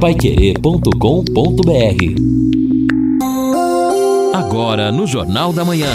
paiquerê.com.br Agora no Jornal da Manhã.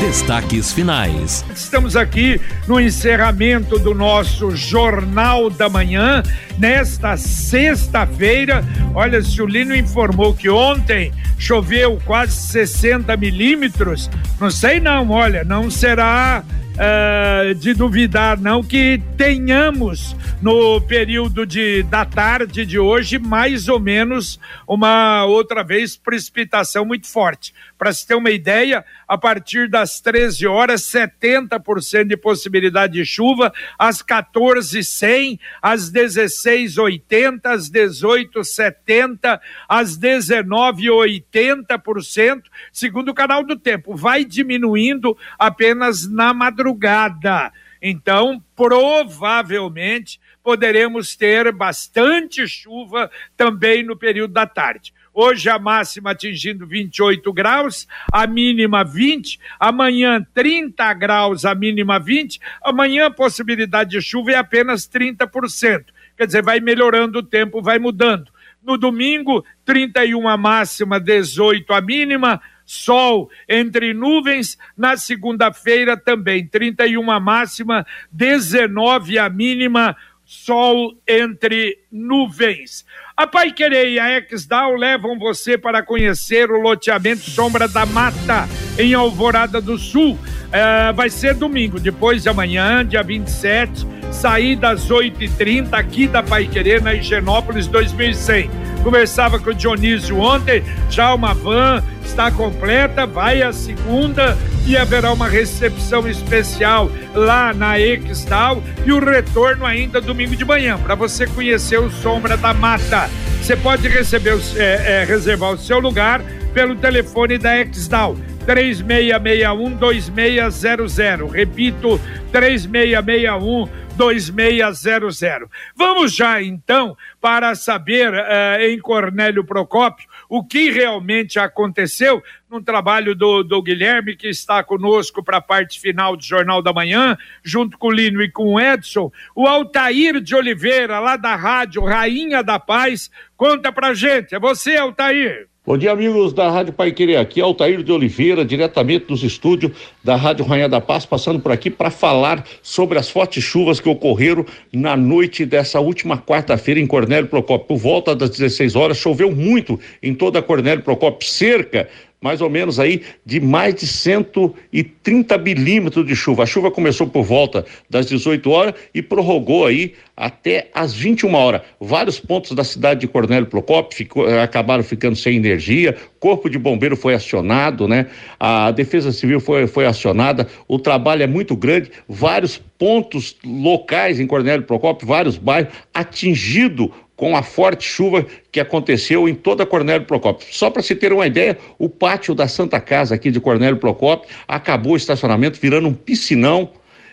Destaques finais. Estamos aqui no encerramento do nosso Jornal da Manhã, nesta sexta-feira. Olha, se o Lino informou que ontem choveu quase 60 milímetros, não sei não, olha, não será uh, de duvidar, não, que tenhamos no período de, da tarde de hoje mais ou menos uma outra vez precipitação muito forte. Para se ter uma ideia, a partir das 13 horas, 70% de possibilidade de chuva, às 14h100, às 16h80, às 18h70, às 19h80%, segundo o canal do tempo. Vai diminuindo apenas na madrugada. Então, provavelmente, poderemos ter bastante chuva também no período da tarde. Hoje a máxima atingindo 28 graus, a mínima 20, amanhã 30 graus, a mínima 20, amanhã a possibilidade de chuva é apenas 30%. Quer dizer, vai melhorando o tempo, vai mudando. No domingo, 31 a máxima, 18 a mínima, sol entre nuvens. Na segunda-feira também, 31 a máxima, 19 a mínima, sol entre nuvens. A Pai Querer e a Exdal levam você para conhecer o loteamento Sombra da Mata, em Alvorada do Sul. É, vai ser domingo, depois de amanhã, dia 27, saída às 8h30 aqui da Pai Querer, na Higienópolis 2100 Conversava com o Dionísio ontem, já uma van está completa, vai a segunda e haverá uma recepção especial lá na Extal e o retorno ainda domingo de manhã, para você conhecer o Sombra da Mata. Você pode receber, é, é, reservar o seu lugar pelo telefone da Exdal. 3661-2600. Repito, 3661 2600. Vamos já então para saber uh, em Cornélio Procópio o que realmente aconteceu no trabalho do, do Guilherme, que está conosco para a parte final do Jornal da Manhã, junto com o Lino e com o Edson. O Altair de Oliveira, lá da rádio Rainha da Paz, conta pra gente. É você, Altair. Bom dia, amigos da Rádio Pai Querer. Aqui é Altair de Oliveira, diretamente dos estúdios da Rádio Rainha da Paz, passando por aqui para falar sobre as fortes chuvas que ocorreram na noite dessa última quarta-feira em Cornélio Procópio. Por volta das 16 horas, choveu muito em toda a Cornélio Procópio, cerca mais ou menos aí de mais de 130 milímetros de chuva. A chuva começou por volta das 18 horas e prorrogou aí até as 21 horas. Vários pontos da cidade de Cornélio Procópio ficou, eh, acabaram ficando sem energia, corpo de bombeiro foi acionado, né? A defesa civil foi, foi acionada, o trabalho é muito grande, vários pontos locais em Cornélio Procópio, vários bairros atingido com a forte chuva que aconteceu em toda Cornélio Procópio. Só para se ter uma ideia, o pátio da Santa Casa aqui de Cornélio Procópio acabou o estacionamento virando um piscinão.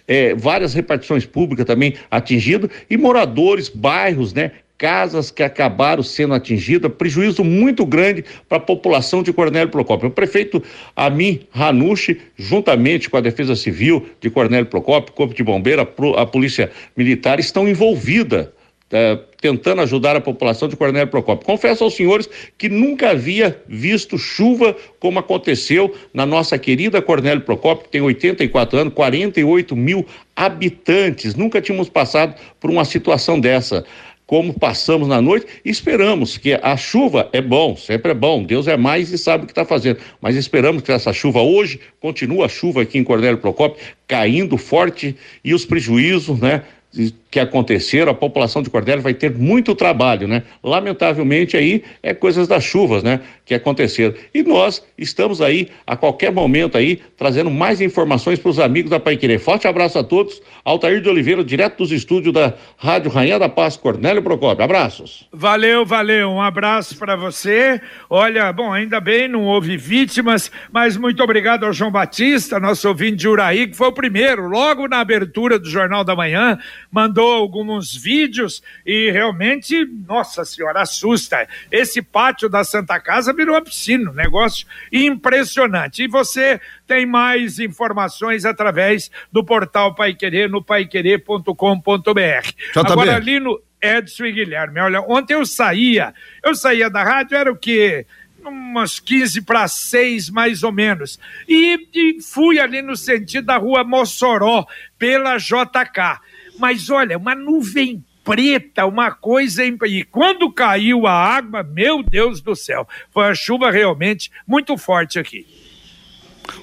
É, várias repartições públicas também atingidas e moradores, bairros, né, casas que acabaram sendo atingidas, prejuízo muito grande para a população de Cornélio Procópio. O prefeito Amin Ranucci, juntamente com a Defesa Civil de Cornélio Procópio, Corpo de Bombeiro, a, Polícia Militar, estão envolvidas é, tentando ajudar a população de Cornélio Procópio. Confesso aos senhores que nunca havia visto chuva como aconteceu na nossa querida Cornélio Procópio, que tem 84 anos, 48 mil habitantes. Nunca tínhamos passado por uma situação dessa. Como passamos na noite, esperamos que a chuva é bom, sempre é bom, Deus é mais e sabe o que está fazendo. Mas esperamos que essa chuva hoje continue a chuva aqui em Cornélio Procópio caindo forte e os prejuízos, né? Que aconteceram, a população de Cordélia vai ter muito trabalho, né? Lamentavelmente aí é coisas das chuvas, né? Que aconteceram. E nós estamos aí a qualquer momento aí trazendo mais informações para os amigos da Paiquerê. Forte abraço a todos. Altair de Oliveira, direto dos estúdios da Rádio Rainha da Paz, Cornélio Procópio. Abraços. Valeu, valeu. Um abraço para você. Olha, bom, ainda bem, não houve vítimas, mas muito obrigado ao João Batista, nosso ouvinte de Uraí, que foi o primeiro, logo na abertura do Jornal da Manhã, mandou alguns vídeos e realmente, nossa senhora, assusta. Esse pátio da Santa Casa virou uma piscina, um negócio impressionante. E você tem mais informações através do portal Pai Querer no paiquerer.com.br. Agora ali no Edson e Guilherme, olha, ontem eu saía, eu saía da rádio, era o quê? umas 15 para 6, mais ou menos. E, e, fui ali no sentido da rua Mossoró, pela JK. Mas olha, uma nuvem preta, uma coisa. E quando caiu a água, meu Deus do céu, foi uma chuva realmente muito forte aqui.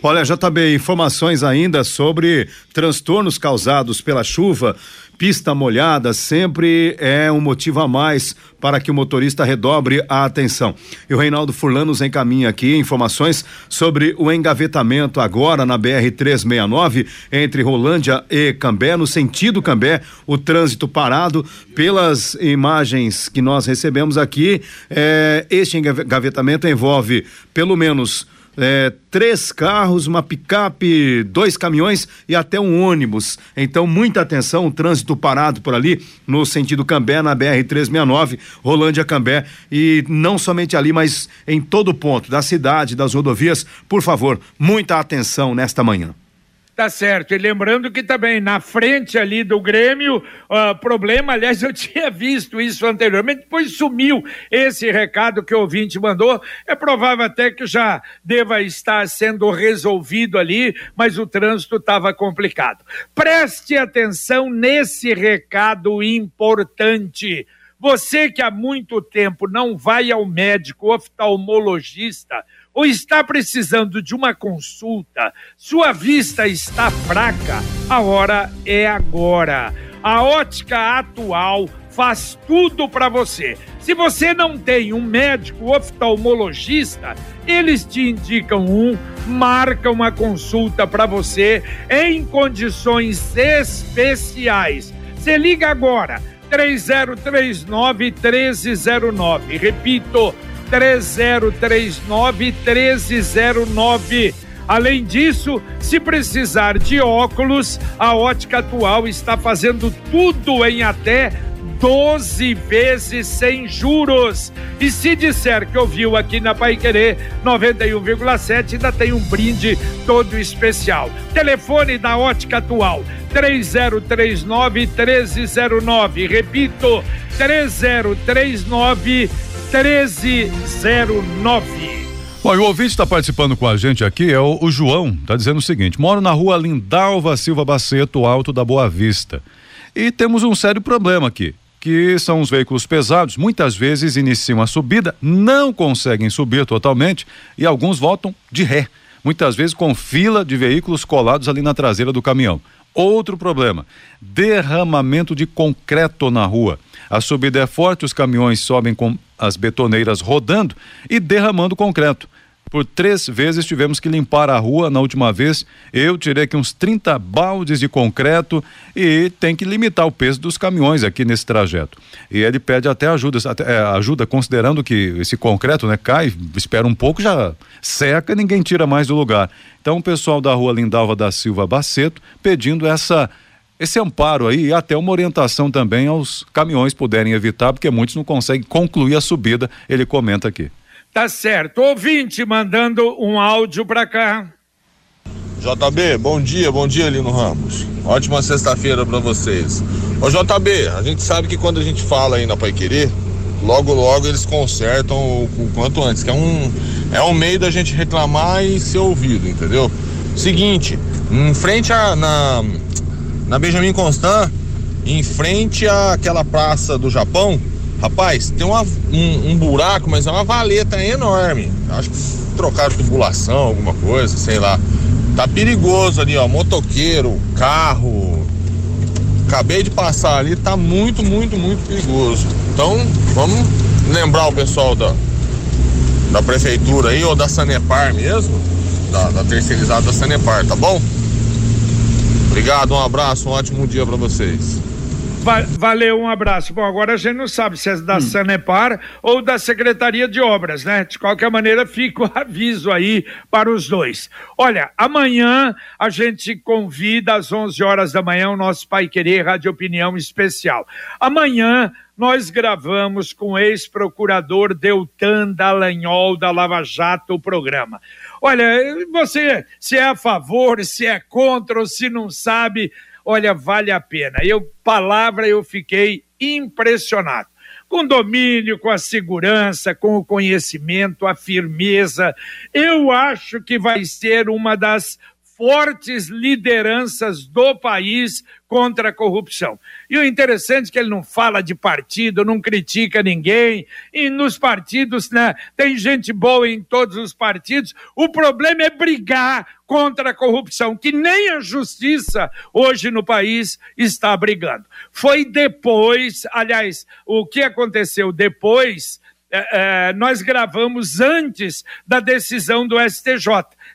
Olha, JB, informações ainda sobre transtornos causados pela chuva Pista molhada sempre é um motivo a mais para que o motorista redobre a atenção. E o Reinaldo Furlan nos encaminha aqui informações sobre o engavetamento agora na BR-369 entre Rolândia e Cambé, no sentido Cambé, o trânsito parado. Pelas imagens que nós recebemos aqui, eh, este engavetamento envolve pelo menos é, três carros, uma picape, dois caminhões e até um ônibus. Então, muita atenção, o trânsito parado por ali, no sentido Cambé, na BR-369, Rolândia Cambé. E não somente ali, mas em todo ponto da cidade, das rodovias. Por favor, muita atenção nesta manhã. Tá certo. E lembrando que também na frente ali do Grêmio, uh, problema, aliás, eu tinha visto isso anteriormente, depois sumiu esse recado que o ouvinte mandou. É provável até que já deva estar sendo resolvido ali, mas o trânsito estava complicado. Preste atenção nesse recado importante. Você que há muito tempo não vai ao médico oftalmologista, ou está precisando de uma consulta, sua vista está fraca, a hora é agora. A ótica atual faz tudo para você. Se você não tem um médico oftalmologista, eles te indicam um, marcam uma consulta para você em condições especiais. Você liga agora, 3039 1309. Repito, 3039 1309. Além disso, se precisar de óculos, a Ótica Atual está fazendo tudo em até 12 vezes sem juros. E se disser que ouviu aqui na Pai Querer 91,7, ainda tem um brinde todo especial. Telefone da Ótica Atual 3039 1309. Repito, 3039 1309. Bom, e o ouvinte está participando com a gente aqui é o, o João, está dizendo o seguinte: moro na rua Lindalva Silva Baceto, Alto da Boa Vista. E temos um sério problema aqui, que são os veículos pesados, muitas vezes iniciam a subida, não conseguem subir totalmente e alguns voltam de ré, muitas vezes com fila de veículos colados ali na traseira do caminhão. Outro problema: derramamento de concreto na rua. A subida é forte, os caminhões sobem com as betoneiras rodando e derramando concreto. Por três vezes tivemos que limpar a rua na última vez. Eu tirei aqui uns 30 baldes de concreto e tem que limitar o peso dos caminhões aqui nesse trajeto. E ele pede até ajuda, até, é, ajuda considerando que esse concreto né, cai, espera um pouco, já seca ninguém tira mais do lugar. Então o pessoal da rua Lindalva da Silva Baceto pedindo essa esse amparo aí e até uma orientação também aos caminhões puderem evitar, porque muitos não conseguem concluir a subida, ele comenta aqui. Tá certo. Ouvinte mandando um áudio para cá. JB, bom dia, bom dia, Lino Ramos. Ótima sexta-feira para vocês. Ô JB, a gente sabe que quando a gente fala aí na Pai Querer, logo logo eles consertam o, o, quanto antes, que é um, é um meio da gente reclamar e ser ouvido, entendeu? Seguinte, em frente a, na, na Benjamin Constant, em frente àquela praça do Japão, rapaz, tem uma, um, um, buraco, mas é uma valeta enorme. Acho que trocaram tubulação, alguma coisa, sei lá. Tá perigoso ali, ó. Motoqueiro, carro. Acabei de passar ali, tá muito, muito, muito perigoso. Então, vamos lembrar o pessoal da, da prefeitura aí, ou da Sanepar mesmo, da, da terceirizada da Sanepar, tá bom? Obrigado, um abraço, um ótimo dia para vocês. Va valeu, um abraço. Bom, agora a gente não sabe se é da hum. Sanepar ou da Secretaria de Obras, né? De qualquer maneira, fica o aviso aí para os dois. Olha, amanhã a gente convida às 11 horas da manhã o nosso Pai Querer Rádio Opinião Especial. Amanhã nós gravamos com o ex-procurador Deltan Dallagnol da Lava Jato o programa. Olha, você se é a favor, se é contra ou se não sabe, olha, vale a pena. Eu, palavra, eu fiquei impressionado. Com domínio, com a segurança, com o conhecimento, a firmeza. Eu acho que vai ser uma das fortes lideranças do país contra a corrupção. E o interessante é que ele não fala de partido, não critica ninguém, e nos partidos, né, tem gente boa em todos os partidos. O problema é brigar contra a corrupção, que nem a justiça hoje no país está brigando. Foi depois, aliás, o que aconteceu depois é, é, nós gravamos antes da decisão do STJ.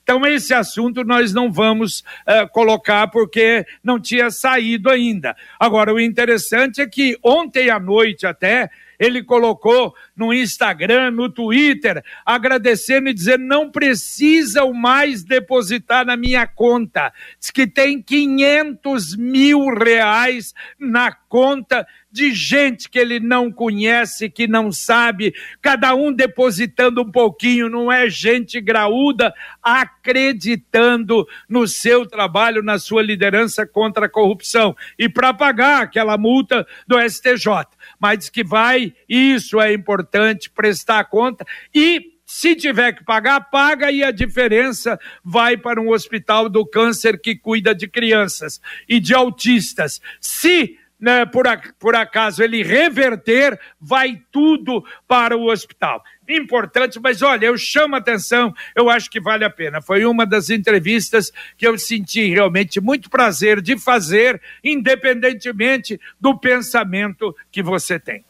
Então, esse assunto nós não vamos é, colocar porque não tinha saído ainda. Agora, o interessante é que ontem à noite até ele colocou no Instagram, no Twitter, agradecendo e dizendo: não precisam mais depositar na minha conta. Diz que tem 500 mil reais na conta de gente que ele não conhece, que não sabe, cada um depositando um pouquinho, não é gente graúda acreditando no seu trabalho, na sua liderança contra a corrupção e para pagar aquela multa do STJ. Mas diz que vai, isso é importante, prestar conta e se tiver que pagar, paga e a diferença vai para um hospital do câncer que cuida de crianças e de autistas. Se né, por, por acaso ele reverter, vai tudo para o hospital. Importante, mas olha, eu chamo a atenção, eu acho que vale a pena. Foi uma das entrevistas que eu senti realmente muito prazer de fazer, independentemente do pensamento que você tem.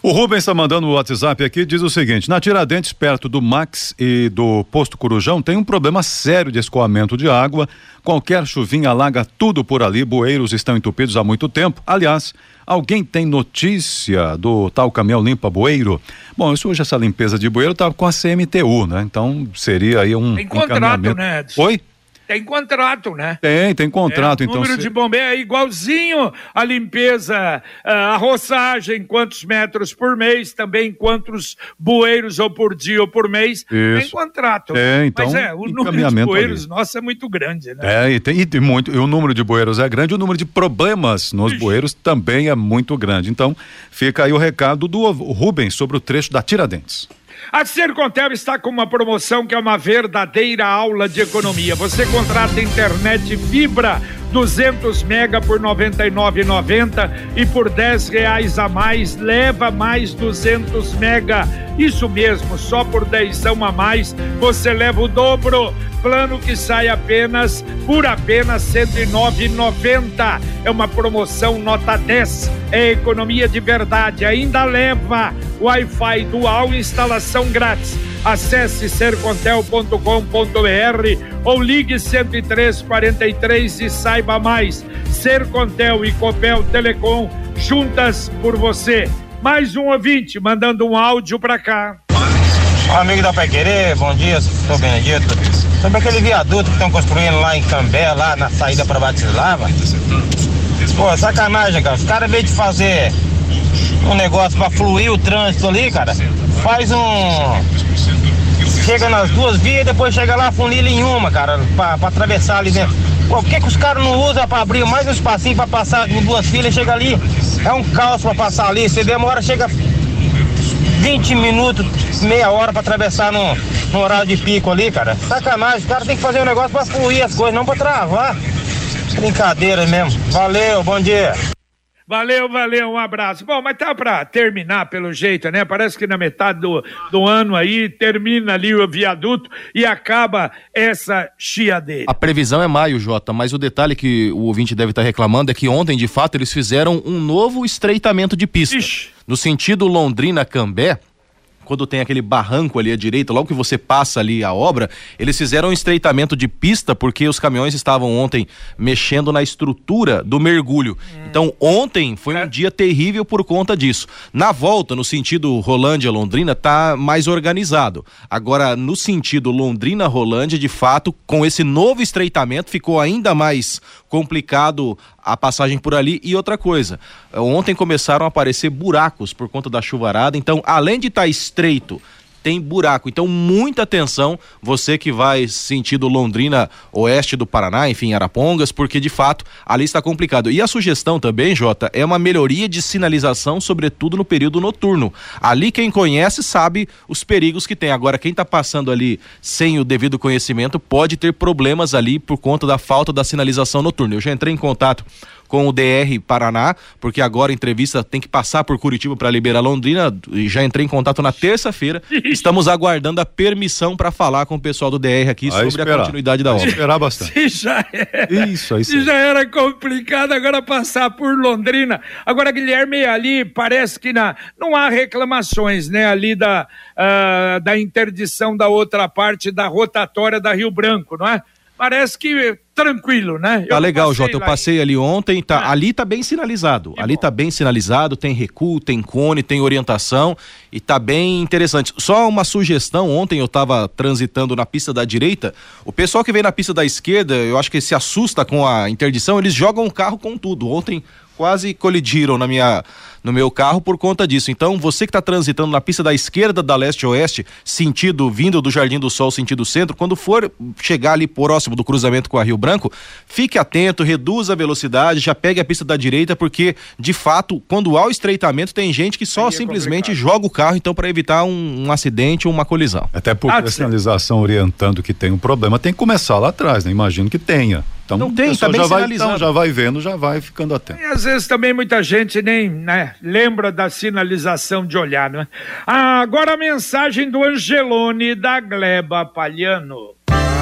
O Rubens está mandando o WhatsApp aqui, diz o seguinte: na Tiradentes, perto do Max e do Posto Corujão, tem um problema sério de escoamento de água. Qualquer chuvinha alaga tudo por ali, bueiros estão entupidos há muito tempo. Aliás, alguém tem notícia do tal caminhão limpa bueiro? Bom, isso hoje essa limpeza de bueiro está com a CMTU, né? Então seria aí um. Tem contrato, né? Oi? Tem contrato, né? Tem, tem contrato. É, o então número se... de bombeiros é igualzinho a limpeza, a roçagem, quantos metros por mês, também quantos bueiros ou por dia ou por mês. Isso. Tem contrato. É, então. Mas é, o número de bueiros, ali. nossa, é muito grande, né? É, e tem, e muito, e o número de bueiros é grande, o número de problemas nos Ixi. bueiros também é muito grande. Então, fica aí o recado do Rubens sobre o trecho da Tiradentes. A Sercontel está com uma promoção que é uma verdadeira aula de economia. Você contrata internet fibra 200 mega por 99,90 e por 10 reais a mais leva mais 200 mega. Isso mesmo, só por 10 a mais você leva o dobro. Plano que sai apenas por apenas 109,90. É uma promoção nota 10. É economia de verdade. Ainda leva Wi-Fi dual instalação grátis Acesse sercontel.com.br ou ligue 10343 e saiba mais. Sercontel e Copel Telecom juntas por você. Mais um ouvinte mandando um áudio para cá. amigo da Pai Querer, bom dia, sou Benedito. Sobre aquele viaduto que estão construindo lá em Cambé, lá na saída para Batislava. Pô, sacanagem, cara. Os caras, em vez de fazer um negócio para fluir o trânsito ali, cara, faz um chega nas duas vias e depois chega lá funila em uma, cara, pra atravessar ali dentro. Por que, que os caras não usam pra abrir mais um espacinho pra passar em duas filas e chega ali? É um caos pra passar ali. Você demora, chega 20 minutos, meia hora pra atravessar no, no horário de pico ali, cara. Sacanagem, os caras tem que fazer um negócio pra fluir as coisas, não pra travar. Brincadeira mesmo. Valeu, bom dia. Valeu, valeu, um abraço. Bom, mas tá para terminar pelo jeito, né? Parece que na metade do, do ano aí termina ali o viaduto e acaba essa chia dele. A previsão é maio, Jota, mas o detalhe que o ouvinte deve estar tá reclamando é que ontem, de fato, eles fizeram um novo estreitamento de pista. Ixi. No sentido Londrina-Cambé, quando tem aquele barranco ali à direita, logo que você passa ali a obra, eles fizeram um estreitamento de pista porque os caminhões estavam ontem mexendo na estrutura do mergulho. Hum. Então, ontem foi um é. dia terrível por conta disso. Na volta, no sentido Rolândia-Londrina, tá mais organizado. Agora, no sentido Londrina-Rolândia, de fato, com esse novo estreitamento, ficou ainda mais complicado a passagem por ali. E outra coisa, ontem começaram a aparecer buracos por conta da chuvarada, então, além de estar tá estreito tem buraco. Então, muita atenção, você que vai sentido Londrina, oeste do Paraná, enfim, Arapongas, porque de fato ali está complicado. E a sugestão também, Jota, é uma melhoria de sinalização, sobretudo no período noturno. Ali quem conhece sabe os perigos que tem. Agora, quem está passando ali sem o devido conhecimento pode ter problemas ali por conta da falta da sinalização noturna. Eu já entrei em contato com o DR Paraná, porque agora a entrevista tem que passar por Curitiba para liberar Londrina. E já entrei em contato na terça-feira. Estamos aguardando a permissão para falar com o pessoal do DR aqui Vai sobre esperar. a continuidade da obra. esperar bastante. Se já era, Isso, aí se já era complicado agora passar por Londrina. Agora, Guilherme, ali parece que na, não há reclamações, né? Ali da, uh, da interdição da outra parte da rotatória da Rio Branco, não é? Parece que tranquilo, né? Eu tá legal, Jota. Eu passei ali ontem, tá, ah. ali tá bem sinalizado. Que ali bom. tá bem sinalizado, tem recuo, tem cone, tem orientação e tá bem interessante. Só uma sugestão, ontem eu tava transitando na pista da direita, o pessoal que vem na pista da esquerda, eu acho que se assusta com a interdição, eles jogam o carro com tudo. Ontem quase colidiram na minha no meu carro por conta disso. Então, você que está transitando na pista da esquerda da leste-oeste, sentido vindo do Jardim do Sol, sentido centro, quando for chegar ali próximo do cruzamento com a Rio Branco, fique atento, reduza a velocidade, já pegue a pista da direita, porque de fato, quando há o estreitamento, tem gente que só é simplesmente joga o carro, então, para evitar um, um, acidente ou uma colisão. Até porque ah, a sinalização orientando que tem um problema, tem que começar lá atrás, né? Imagino que tenha. Então, não tem, tá bem já vai, então, já vai vendo, já vai ficando atento. E às vezes também muita gente nem né, lembra da sinalização de olhar, né? Ah, agora a mensagem do Angelone da Gleba Palhano.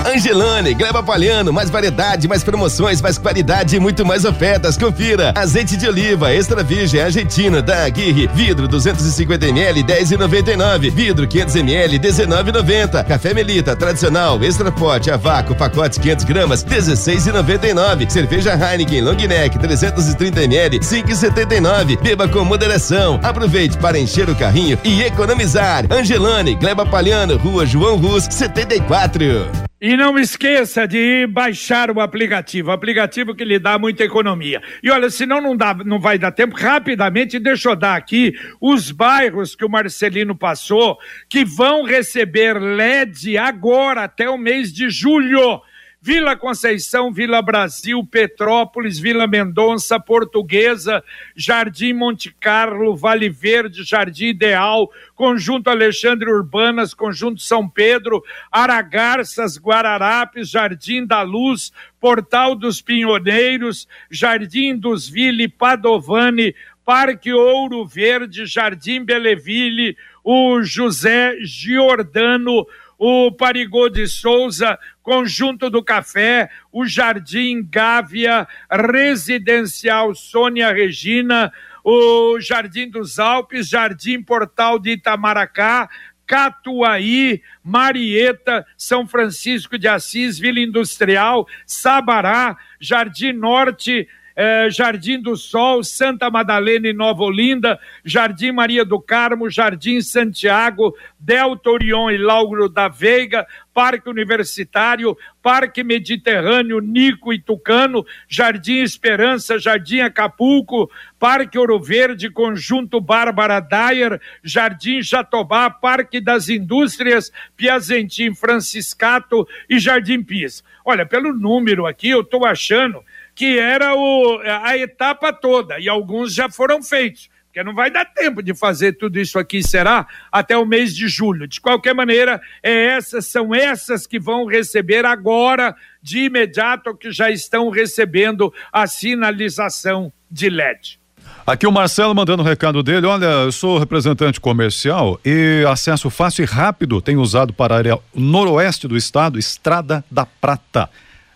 Angelone, Gleba Palhano, mais variedade, mais promoções, mais qualidade e muito mais ofertas. Confira. Azeite de oliva extra virgem argentino da Aguirre, vidro 250 ml 10,99, vidro 500 ml 19,90. Café Melita tradicional extra forte a vácuo, pacote 500 gramas 16,99. Cerveja Heineken Long Neck 330 ml 5,79. Beba com moderação. Aproveite para encher o carrinho e economizar. Angelone, Gleba Palhano, Rua João Rus 74. E não esqueça de baixar o aplicativo, o aplicativo que lhe dá muita economia. E olha, senão não dá, não vai dar tempo, rapidamente deixa eu dar aqui os bairros que o Marcelino passou que vão receber LED agora até o mês de julho. Vila Conceição, Vila Brasil, Petrópolis, Vila Mendonça, Portuguesa, Jardim Monte Carlo, Vale Verde, Jardim Ideal, Conjunto Alexandre Urbanas, Conjunto São Pedro, Aragarças, Guararapes, Jardim da Luz, Portal dos Pinhoneiros, Jardim dos Ville, Padovani, Parque Ouro Verde, Jardim Beleville, o José Giordano, o Parigô de Souza, Conjunto do Café, o Jardim Gávea, Residencial Sônia Regina, o Jardim dos Alpes, Jardim Portal de Itamaracá, Catuaí, Marieta, São Francisco de Assis, Vila Industrial, Sabará, Jardim Norte, eh, Jardim do Sol, Santa Madalena e Nova Olinda, Jardim Maria do Carmo, Jardim Santiago, Delta Orion e Lauro da Veiga, Parque Universitário, Parque Mediterrâneo, Nico e Tucano, Jardim Esperança, Jardim Acapulco, Parque Ouro Verde, Conjunto Bárbara Dyer, Jardim Jatobá, Parque das Indústrias, Piazentim, Franciscato e Jardim Pis. Olha, pelo número aqui, eu estou achando que era o, a etapa toda, e alguns já foram feitos, porque não vai dar tempo de fazer tudo isso aqui, será? Até o mês de julho. De qualquer maneira, é essas, são essas que vão receber agora, de imediato, que já estão recebendo a sinalização de LED. Aqui o Marcelo mandando o recado dele. Olha, eu sou representante comercial e acesso fácil e rápido tenho usado para a área noroeste do estado, Estrada da Prata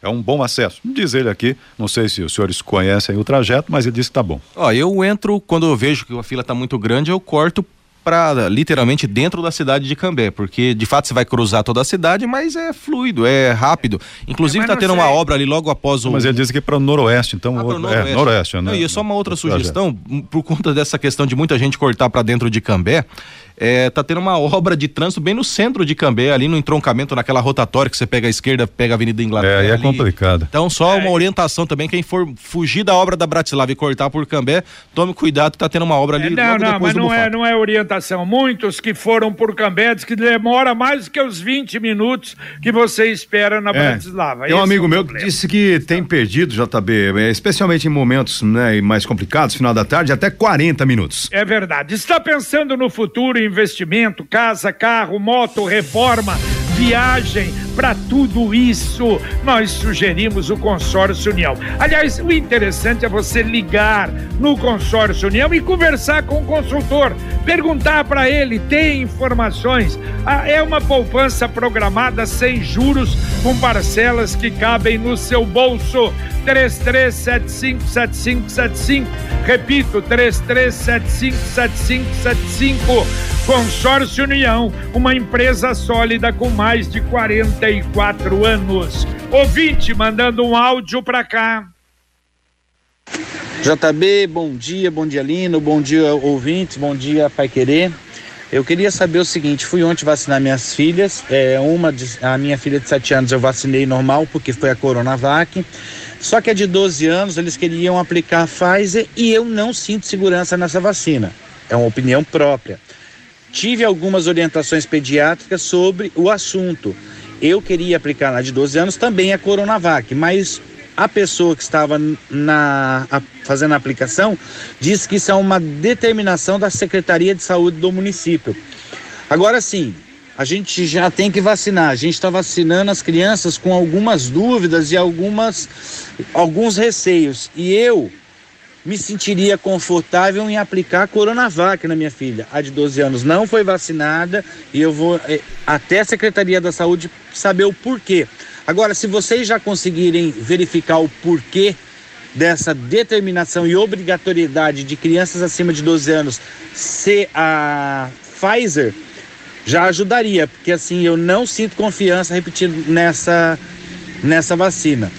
é um bom acesso. Diz ele aqui, não sei se os senhores conhecem o trajeto, mas ele disse que tá bom. Ó, eu entro, quando eu vejo que a fila está muito grande, eu corto para literalmente dentro da cidade de Cambé, porque de fato você vai cruzar toda a cidade, mas é fluido, é rápido. Inclusive está tendo sei. uma obra ali logo após o. Mas ele disse que é para o noroeste, então ah, noroeste. é noroeste, né? Não, e é só uma outra sugestão, por conta dessa questão de muita gente cortar para dentro de Cambé, é, tá tendo uma obra de trânsito bem no centro de Cambé, ali no entroncamento, naquela rotatória que você pega a esquerda, pega a Avenida Inglaterra. É, é complicado. Então, só é. uma orientação também, quem for fugir da obra da Bratislava e cortar por Cambé, tome cuidado que tá tendo uma obra ali. É, não, não, mas não é, não é orientação. Muitos que foram por Cambé que demora mais que os 20 minutos que você espera na é. Bratislava. Tem um amigo é meu que disse que tem perdido, JB, é, especialmente em momentos né, mais complicados, final da tarde, até 40 minutos. É verdade. Está pensando no futuro investimento, casa, carro, moto, reforma, viagem, para tudo isso, nós sugerimos o Consórcio União. Aliás, o interessante é você ligar no Consórcio União e conversar com o consultor, perguntar para ele, ter informações. Ah, é uma poupança programada sem juros, com parcelas que cabem no seu bolso. 33757575. Repito, 33757575. Consórcio União, uma empresa sólida com mais de 44 anos. Ouvinte mandando um áudio para cá. JB, bom dia, bom dia Lino, bom dia ouvintes, bom dia Pai Querer. Eu queria saber o seguinte, fui ontem vacinar minhas filhas, é, uma de, a minha filha de 7 anos eu vacinei normal porque foi a Coronavac. Só que a de 12 anos eles queriam aplicar a Pfizer e eu não sinto segurança nessa vacina. É uma opinião própria. Tive algumas orientações pediátricas sobre o assunto. Eu queria aplicar na de 12 anos também a Coronavac, mas a pessoa que estava na, a, fazendo a aplicação disse que isso é uma determinação da Secretaria de Saúde do município. Agora sim, a gente já tem que vacinar. A gente está vacinando as crianças com algumas dúvidas e algumas, alguns receios. E eu me sentiria confortável em aplicar a Coronavac na minha filha. A de 12 anos não foi vacinada e eu vou eh, até a Secretaria da Saúde saber o porquê. Agora, se vocês já conseguirem verificar o porquê dessa determinação e obrigatoriedade de crianças acima de 12 anos ser a Pfizer, já ajudaria, porque assim eu não sinto confiança repetindo nessa nessa vacina.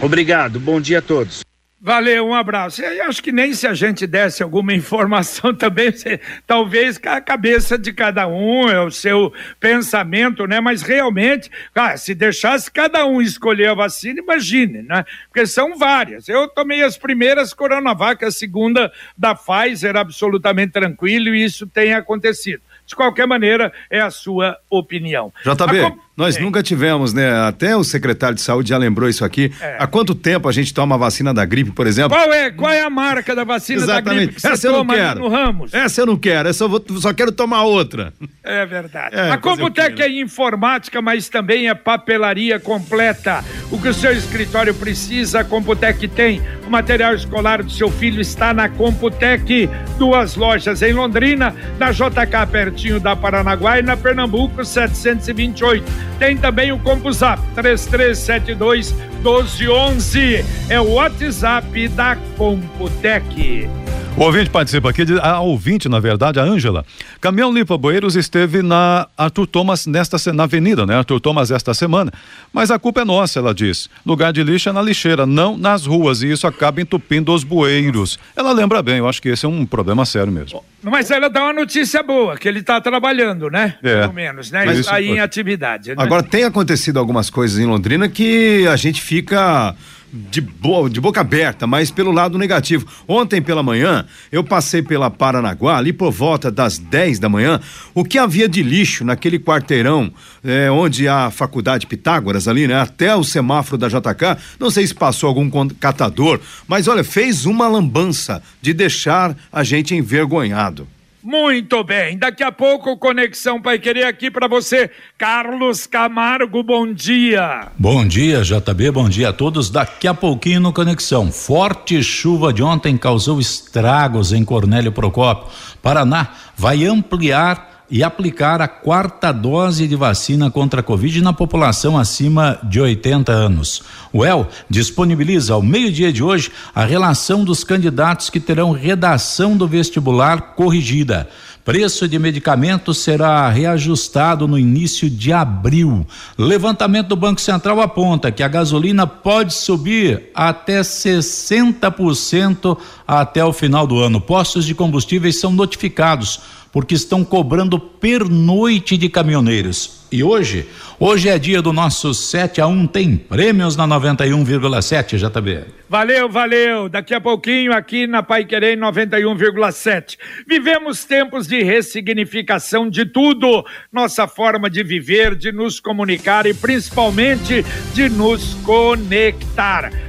Obrigado, bom dia a todos. Valeu, um abraço. Eu acho que nem se a gente desse alguma informação também, você, talvez a cabeça de cada um, é o seu pensamento, né? Mas realmente, cara, se deixasse cada um escolher a vacina, imagine, né? Porque são várias. Eu tomei as primeiras Coronavac, a segunda da Pfizer, absolutamente tranquilo, e isso tem acontecido. De qualquer maneira, é a sua opinião. JB, nós é. nunca tivemos, né? Até o secretário de saúde já lembrou isso aqui. É. Há quanto tempo a gente toma a vacina da gripe, por exemplo? Qual é, qual é a marca da vacina Exatamente. da gripe que Essa eu não quero. no Ramos? Essa eu não quero, essa eu vou, só quero tomar outra. É verdade. É, a Computec é informática, mas também é papelaria completa. O que o seu escritório precisa, a Computec tem. O material escolar do seu filho está na Computec. Duas lojas em Londrina, na JK pertinho da Paranaguá e na Pernambuco 728. Tem também o CompuZap 3372 1211. É o WhatsApp da Computec. O ouvinte participa aqui, a ouvinte, na verdade, a Ângela. Caminhão Limpa Boeiros esteve na Arthur Thomas nesta na avenida, né? Arthur Thomas esta semana. Mas a culpa é nossa, ela diz. Lugar de lixo é na lixeira, não nas ruas, e isso acaba entupindo os bueiros. Ela lembra bem, eu acho que esse é um problema sério mesmo. Mas ela dá uma notícia boa, que ele está trabalhando, né? É. Pelo menos, né? Mas, aí em atividade. Né? Agora tem acontecido algumas coisas em Londrina que a gente fica de, bo de boca aberta, mas pelo lado negativo. Ontem pela manhã, eu passei pela Paranaguá, ali por volta das 10 da manhã, o que havia de lixo naquele quarteirão é, onde a faculdade Pitágoras ali, né? Até o semáforo da JK, não sei se passou algum catador, mas olha, fez uma lambança de deixar a gente envergonhado. Muito bem, daqui a pouco Conexão Pai Querer aqui para você, Carlos Camargo, bom dia. Bom dia, JB, bom dia a todos. Daqui a pouquinho no Conexão, forte chuva de ontem causou estragos em Cornélio Procópio. Paraná vai ampliar e aplicar a quarta dose de vacina contra a Covid na população acima de 80 anos. O El disponibiliza ao meio-dia de hoje a relação dos candidatos que terão redação do vestibular corrigida. Preço de medicamentos será reajustado no início de abril. Levantamento do Banco Central aponta que a gasolina pode subir até 60% até o final do ano. Postos de combustíveis são notificados porque estão cobrando pernoite de caminhoneiros. E hoje, hoje é dia do nosso 7 a 1 tem prêmios na 91,7 JB. Valeu, valeu. Daqui a pouquinho aqui na Pai Querer 91,7. Vivemos tempos de ressignificação de tudo, nossa forma de viver, de nos comunicar e principalmente de nos conectar.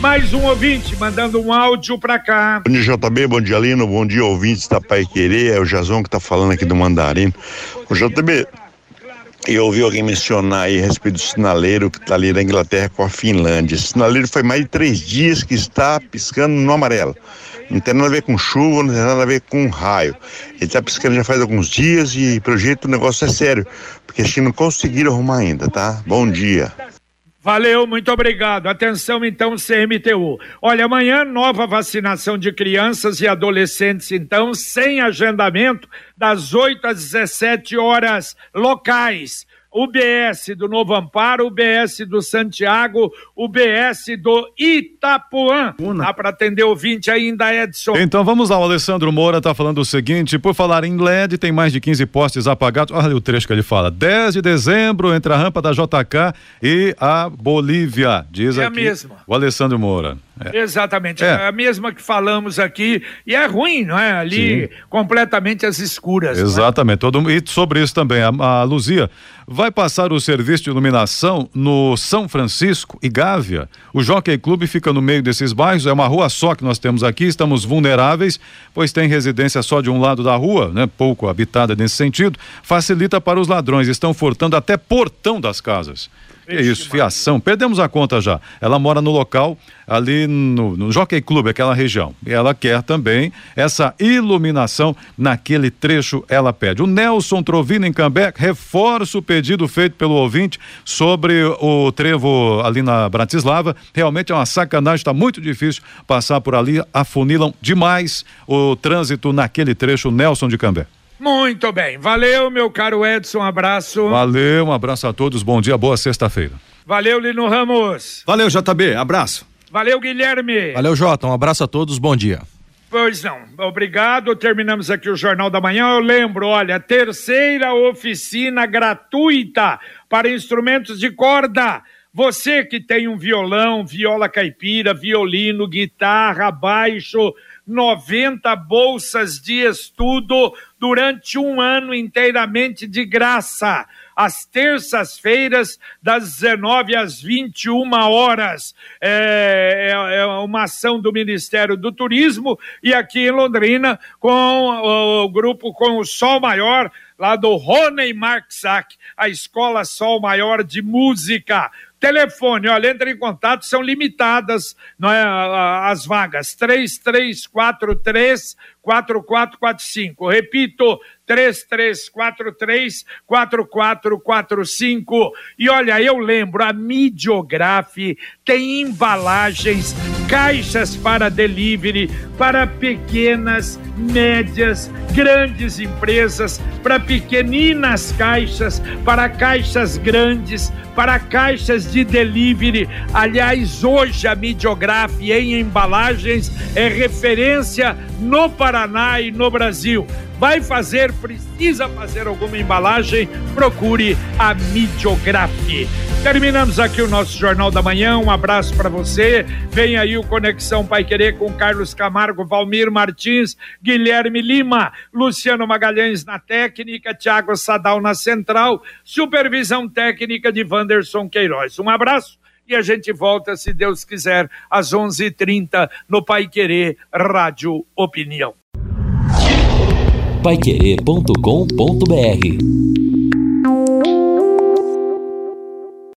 Mais um ouvinte mandando um áudio para cá. Bom dia, JB, bom dia, Lino, bom dia, ouvintes da Pai Querer, é o Jazão que tá falando aqui do Mandarim. O JB, eu ouvi alguém mencionar aí a respeito do sinaleiro que está ali na Inglaterra com a Finlândia. Sinaleiro foi mais de três dias que está piscando no amarelo. Não tem nada a ver com chuva, não tem nada a ver com raio. Ele está piscando já faz alguns dias e, pelo jeito, o negócio é sério. Porque acho que não conseguiram arrumar ainda, tá? Bom dia. Valeu, muito obrigado. Atenção então, CMTU. Olha, amanhã nova vacinação de crianças e adolescentes, então, sem agendamento, das 8 às 17 horas locais. UBS do Novo Amparo, UBS do Santiago, UBS do Itapuã. Dá para atender o 20 ainda, Edson. Então vamos lá, o Alessandro Moura está falando o seguinte: por falar em LED, tem mais de 15 postes apagados. Olha o trecho que ele fala: 10 de dezembro, entre a rampa da JK e a Bolívia. Diz É a aqui mesma. o Alessandro Moura. É. Exatamente, É. a mesma que falamos aqui, e é ruim, não é? Ali completamente às escuras. é? Exatamente. Todo, e sobre isso também, a, a Luzia vai passar o serviço de iluminação no São Francisco e Gávea. O Jockey Clube fica no meio desses bairros, é uma rua só que nós temos aqui, estamos vulneráveis, pois tem residência só de um lado da rua, né? Pouco habitada nesse sentido, facilita para os ladrões, estão furtando até portão das casas. Que isso, fiação. Perdemos a conta já. Ela mora no local, ali no, no Jockey Clube, aquela região. E ela quer também essa iluminação naquele trecho, ela pede. O Nelson Trovino em Cambé reforça o pedido feito pelo ouvinte sobre o trevo ali na Bratislava. Realmente é uma sacanagem, está muito difícil passar por ali. Afunilam demais o trânsito naquele trecho, Nelson de Cambé. Muito bem. Valeu, meu caro Edson. Um abraço. Valeu, um abraço a todos, bom dia, boa sexta-feira. Valeu, Lino Ramos. Valeu, JB. Abraço. Valeu, Guilherme. Valeu, Jota. Um abraço a todos, bom dia. Pois não. Obrigado. Terminamos aqui o Jornal da Manhã. Eu lembro, olha, terceira oficina gratuita para instrumentos de corda. Você que tem um violão, viola caipira, violino, guitarra, baixo, 90 bolsas de estudo durante um ano inteiramente de graça. Às terças-feiras, das 19 às 21 horas. É, é- é uma ação do Ministério do Turismo e aqui em Londrina, com o, grupo com o Sol Maior, lá do Rony Marksack, a Escola Sol Maior de Música. Telefone, olha, entre em contato, são limitadas não é, as vagas. 3343 4445. Repito, 3343 4445. E olha, eu lembro, a Midiograf tem embalagens, caixas para delivery para pequenas, médias, grandes empresas, para pequeninas caixas, para caixas grandes, para caixas de delivery. Aliás, hoje a Midiograf em embalagens é referência no Paraná e no Brasil. Vai fazer, precisa fazer alguma embalagem, procure a Midiograf. Terminamos aqui o nosso Jornal da Manhã. Um abraço para você. Vem aí o Conexão Pai Querer com Carlos Camargo, Valmir Martins, Guilherme Lima, Luciano Magalhães na técnica, Tiago Sadal na central, supervisão técnica de Wanderson Queiroz. Um abraço e a gente volta, se Deus quiser, às 11:30 no Pai Querer Rádio Opinião. Paiquerê.com.br